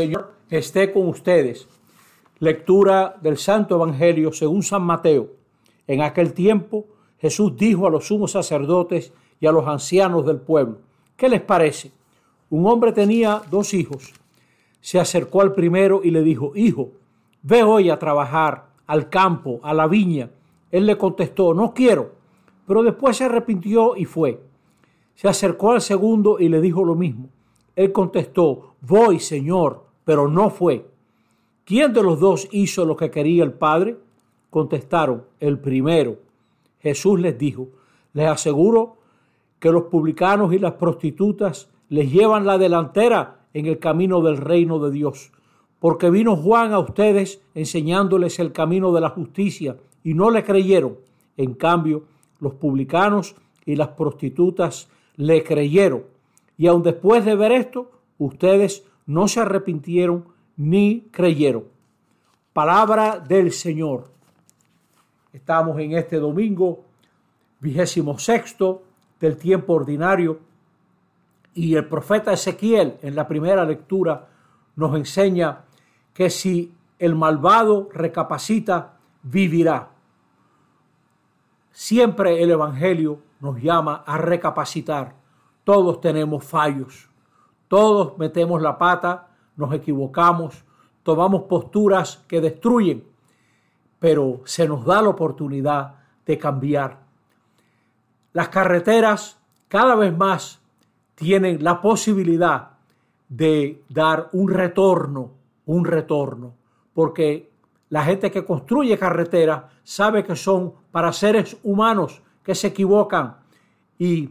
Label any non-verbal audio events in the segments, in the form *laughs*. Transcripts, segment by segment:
Señor esté con ustedes. Lectura del Santo Evangelio según San Mateo. En aquel tiempo Jesús dijo a los sumos sacerdotes y a los ancianos del pueblo, ¿qué les parece? Un hombre tenía dos hijos. Se acercó al primero y le dijo, Hijo, ve hoy a trabajar al campo, a la viña. Él le contestó, no quiero, pero después se arrepintió y fue. Se acercó al segundo y le dijo lo mismo. Él contestó, voy, Señor, pero no fue. ¿Quién de los dos hizo lo que quería el Padre? Contestaron, el primero. Jesús les dijo, les aseguro que los publicanos y las prostitutas les llevan la delantera en el camino del reino de Dios, porque vino Juan a ustedes enseñándoles el camino de la justicia y no le creyeron. En cambio, los publicanos y las prostitutas le creyeron. Y aun después de ver esto, ustedes no se arrepintieron ni creyeron. Palabra del Señor. Estamos en este domingo vigésimo sexto del tiempo ordinario y el profeta Ezequiel en la primera lectura nos enseña que si el malvado recapacita, vivirá. Siempre el Evangelio nos llama a recapacitar. Todos tenemos fallos, todos metemos la pata, nos equivocamos, tomamos posturas que destruyen, pero se nos da la oportunidad de cambiar. Las carreteras cada vez más tienen la posibilidad de dar un retorno, un retorno, porque la gente que construye carreteras sabe que son para seres humanos que se equivocan y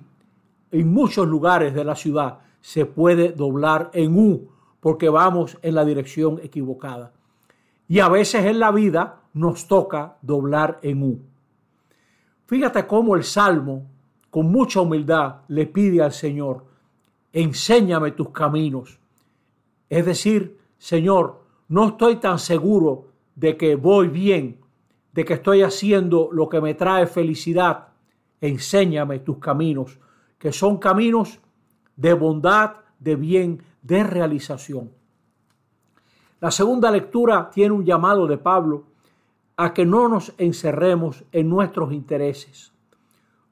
en muchos lugares de la ciudad se puede doblar en U porque vamos en la dirección equivocada. Y a veces en la vida nos toca doblar en U. Fíjate cómo el Salmo, con mucha humildad, le pide al Señor, enséñame tus caminos. Es decir, Señor, no estoy tan seguro de que voy bien, de que estoy haciendo lo que me trae felicidad. Enséñame tus caminos que son caminos de bondad, de bien, de realización. La segunda lectura tiene un llamado de Pablo a que no nos encerremos en nuestros intereses.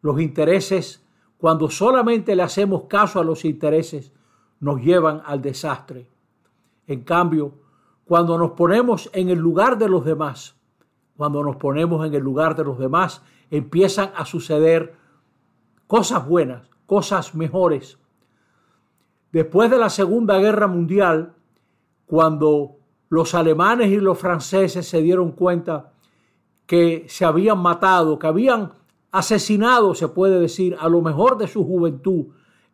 Los intereses, cuando solamente le hacemos caso a los intereses, nos llevan al desastre. En cambio, cuando nos ponemos en el lugar de los demás, cuando nos ponemos en el lugar de los demás, empiezan a suceder cosas buenas, cosas mejores. Después de la Segunda Guerra Mundial, cuando los alemanes y los franceses se dieron cuenta que se habían matado, que habían asesinado, se puede decir, a lo mejor de su juventud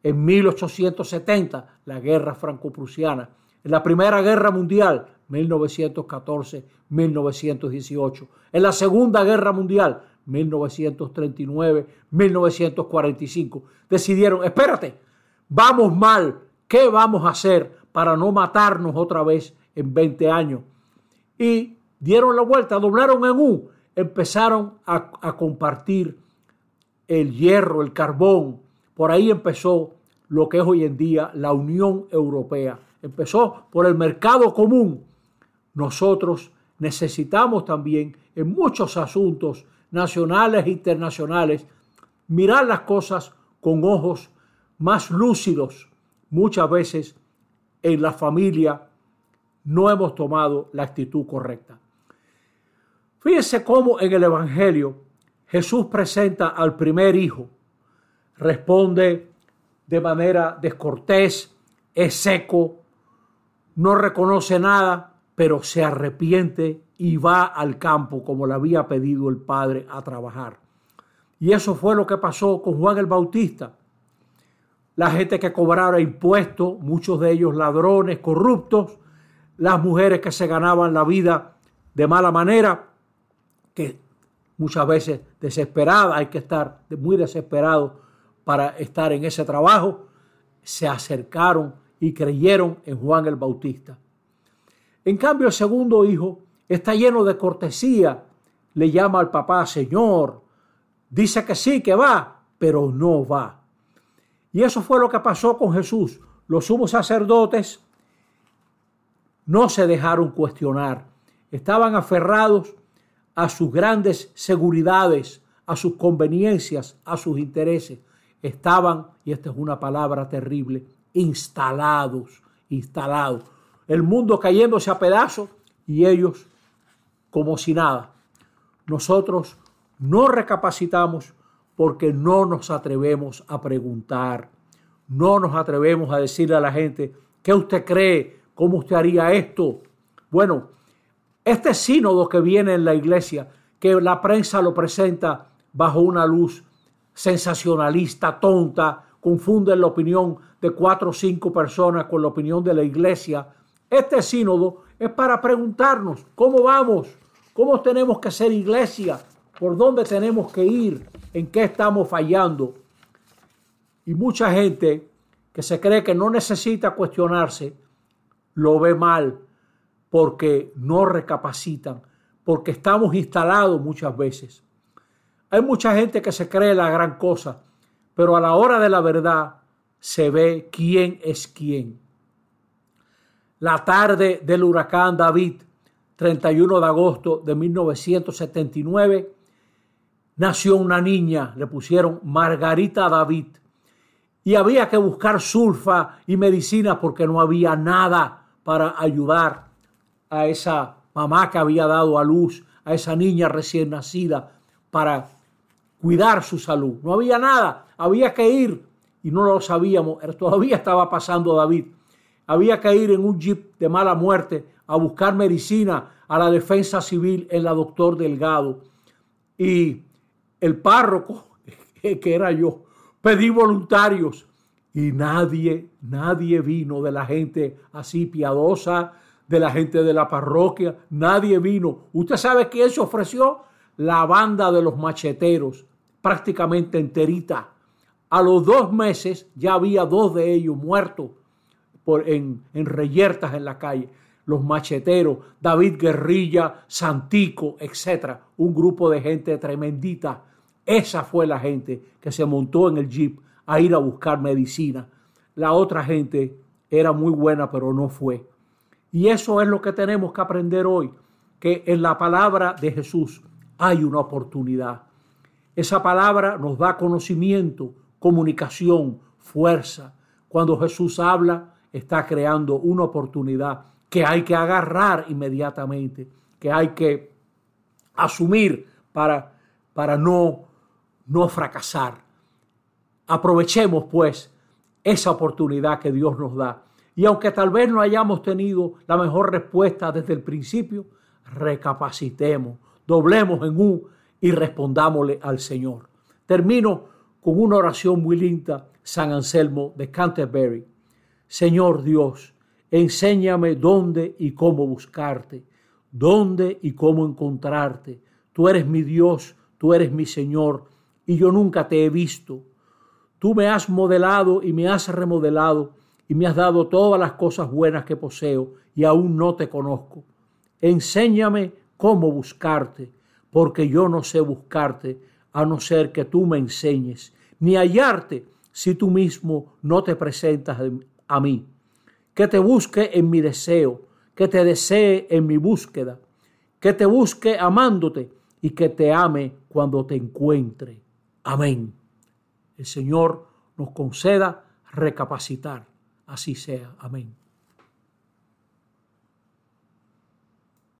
en 1870, la guerra franco-prusiana, en la Primera Guerra Mundial, 1914-1918, en la Segunda Guerra Mundial, 1939, 1945, decidieron, espérate, vamos mal, ¿qué vamos a hacer para no matarnos otra vez en 20 años? Y dieron la vuelta, doblaron en U, empezaron a, a compartir el hierro, el carbón. Por ahí empezó lo que es hoy en día la Unión Europea. Empezó por el mercado común. Nosotros necesitamos también en muchos asuntos nacionales e internacionales, mirar las cosas con ojos más lúcidos. Muchas veces en la familia no hemos tomado la actitud correcta. Fíjense cómo en el Evangelio Jesús presenta al primer hijo, responde de manera descortés, es seco, no reconoce nada, pero se arrepiente y va al campo como le había pedido el Padre a trabajar. Y eso fue lo que pasó con Juan el Bautista. La gente que cobraba impuestos, muchos de ellos ladrones, corruptos, las mujeres que se ganaban la vida de mala manera, que muchas veces desesperadas, hay que estar muy desesperado para estar en ese trabajo, se acercaron y creyeron en Juan el Bautista. En cambio, el segundo hijo está lleno de cortesía, le llama al papá Señor, dice que sí, que va, pero no va. Y eso fue lo que pasó con Jesús. Los sumos sacerdotes no se dejaron cuestionar. Estaban aferrados a sus grandes seguridades, a sus conveniencias, a sus intereses. Estaban, y esta es una palabra terrible, instalados, instalados. El mundo cayéndose a pedazos y ellos como si nada. Nosotros no recapacitamos porque no nos atrevemos a preguntar, no nos atrevemos a decirle a la gente, ¿qué usted cree? ¿Cómo usted haría esto? Bueno, este sínodo que viene en la iglesia, que la prensa lo presenta bajo una luz sensacionalista, tonta, confunde la opinión de cuatro o cinco personas con la opinión de la iglesia. Este sínodo es para preguntarnos cómo vamos, cómo tenemos que ser iglesia, por dónde tenemos que ir, en qué estamos fallando. Y mucha gente que se cree que no necesita cuestionarse, lo ve mal porque no recapacitan, porque estamos instalados muchas veces. Hay mucha gente que se cree la gran cosa, pero a la hora de la verdad se ve quién es quién. La tarde del huracán David, 31 de agosto de 1979, nació una niña, le pusieron Margarita David, y había que buscar sulfa y medicina porque no había nada para ayudar a esa mamá que había dado a luz, a esa niña recién nacida, para cuidar su salud. No había nada, había que ir, y no lo sabíamos, todavía estaba pasando David, había que ir en un jeep de mala muerte a buscar medicina a la defensa civil en la doctor Delgado. Y el párroco, *laughs* que era yo, pedí voluntarios y nadie, nadie vino de la gente así piadosa, de la gente de la parroquia, nadie vino. ¿Usted sabe quién se ofreció? La banda de los macheteros, prácticamente enterita. A los dos meses ya había dos de ellos muertos por, en, en reyertas en la calle. Los macheteros, David Guerrilla, Santico, etc. Un grupo de gente tremendita esa fue la gente que se montó en el jeep a ir a buscar medicina. La otra gente era muy buena, pero no fue. Y eso es lo que tenemos que aprender hoy, que en la palabra de Jesús hay una oportunidad. Esa palabra nos da conocimiento, comunicación, fuerza. Cuando Jesús habla, está creando una oportunidad que hay que agarrar inmediatamente, que hay que asumir para, para no no fracasar. Aprovechemos pues esa oportunidad que Dios nos da. Y aunque tal vez no hayamos tenido la mejor respuesta desde el principio, recapacitemos, doblemos en un y respondámosle al Señor. Termino con una oración muy linda, San Anselmo de Canterbury. Señor Dios, enséñame dónde y cómo buscarte, dónde y cómo encontrarte. Tú eres mi Dios, tú eres mi Señor y yo nunca te he visto. Tú me has modelado y me has remodelado y me has dado todas las cosas buenas que poseo y aún no te conozco. Enséñame cómo buscarte, porque yo no sé buscarte a no ser que tú me enseñes, ni hallarte si tú mismo no te presentas a mí. Que te busque en mi deseo, que te desee en mi búsqueda, que te busque amándote y que te ame cuando te encuentre. Amén. El Señor nos conceda recapacitar. Así sea. Amén.